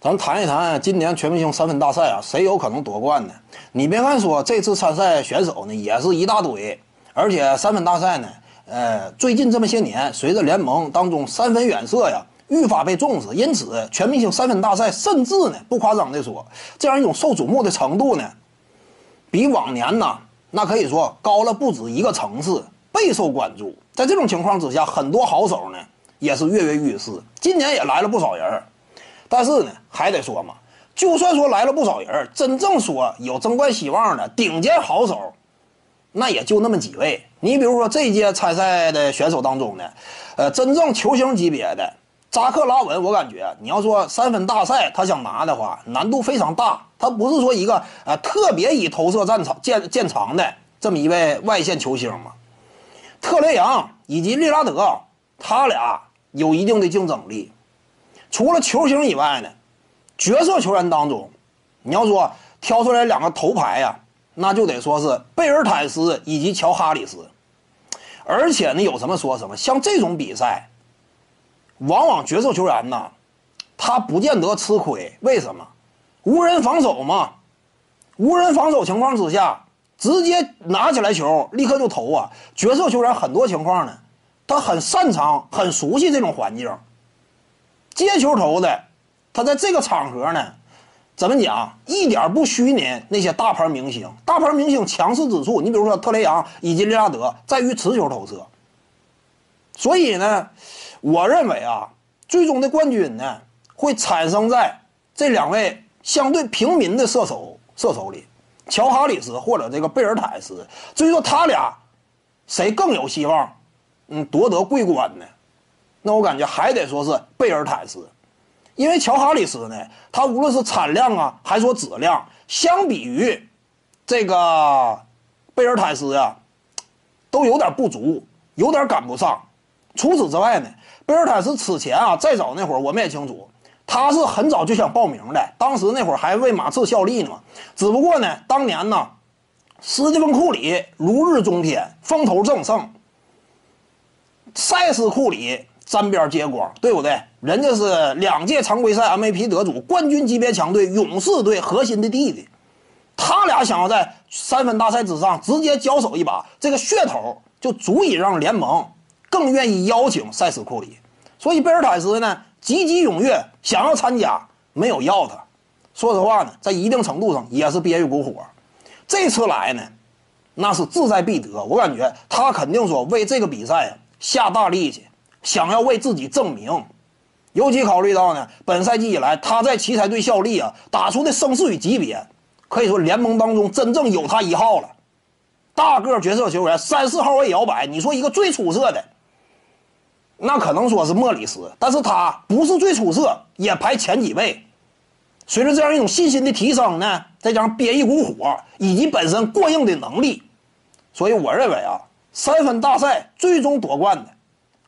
咱谈一谈今年全明星三分大赛啊，谁有可能夺冠呢？你别看说这次参赛选手呢也是一大堆，而且三分大赛呢，呃，最近这么些年，随着联盟当中三分远射呀愈发被重视，因此全明星三分大赛甚至呢，不夸张的说，这样一种受瞩目的程度呢，比往年呢，那可以说高了不止一个层次，备受关注。在这种情况之下，很多好手呢也是跃跃欲试，今年也来了不少人。但是呢，还得说嘛，就算说来了不少人，真正说有争冠希望的顶尖好手，那也就那么几位。你比如说这届参赛的选手当中呢，呃，真正球星级别的扎克拉文，我感觉你要说三分大赛他想拿的话，难度非常大。他不是说一个呃特别以投射战场见见长的这么一位外线球星嘛。特雷杨以及利拉德，他俩有一定的竞争力。除了球星以外呢，角色球员当中，你要说挑出来两个头牌呀，那就得说是贝尔坦斯以及乔哈里斯。而且呢，有什么说什么，像这种比赛，往往角色球员呢，他不见得吃亏。为什么？无人防守嘛，无人防守情况之下，直接拿起来球立刻就投啊。角色球员很多情况呢，他很擅长、很熟悉这种环境。接球投的，他在这个场合呢，怎么讲？一点不虚拟那些大牌明星。大牌明星强势之处，你比如说特雷杨以及利拉德，在于持球投射。所以呢，我认为啊，最终的冠军呢，会产生在这两位相对平民的射手射手里，乔哈里斯或者这个贝尔坦斯。至于说他俩谁更有希望，嗯，夺得桂冠呢？那我感觉还得说是贝尔坦斯，因为乔哈里斯呢，他无论是产量啊，还说质量，相比于这个贝尔坦斯呀，都有点不足，有点赶不上。除此之外呢，贝尔坦斯此前啊，再早那会儿我们也清楚，他是很早就想报名的，当时那会儿还为马刺效力呢嘛。只不过呢，当年呢，斯蒂芬库里如日中天，风头正盛，塞斯库里。沾边接光，对不对？人家是两届常规赛 MVP 得主，冠军级别强队勇士队核心的弟弟，他俩想要在三分大赛之上直接交手一把，这个噱头就足以让联盟更愿意邀请塞斯库里。所以贝尔坦斯呢，积极踊跃想要参加，没有要他。说实话呢，在一定程度上也是憋一股火。这次来呢，那是志在必得。我感觉他肯定说为这个比赛下大力气。想要为自己证明，尤其考虑到呢，本赛季以来他在奇才队效力啊，打出的声势与级别，可以说联盟当中真正有他一号了。大个角色球员，三四号位摇摆，你说一个最出色的，那可能说是莫里斯，但是他不是最出色，也排前几位。随着这样一种信心的提升呢，再加上憋一股火，以及本身过硬的能力，所以我认为啊，三分大赛最终夺冠的。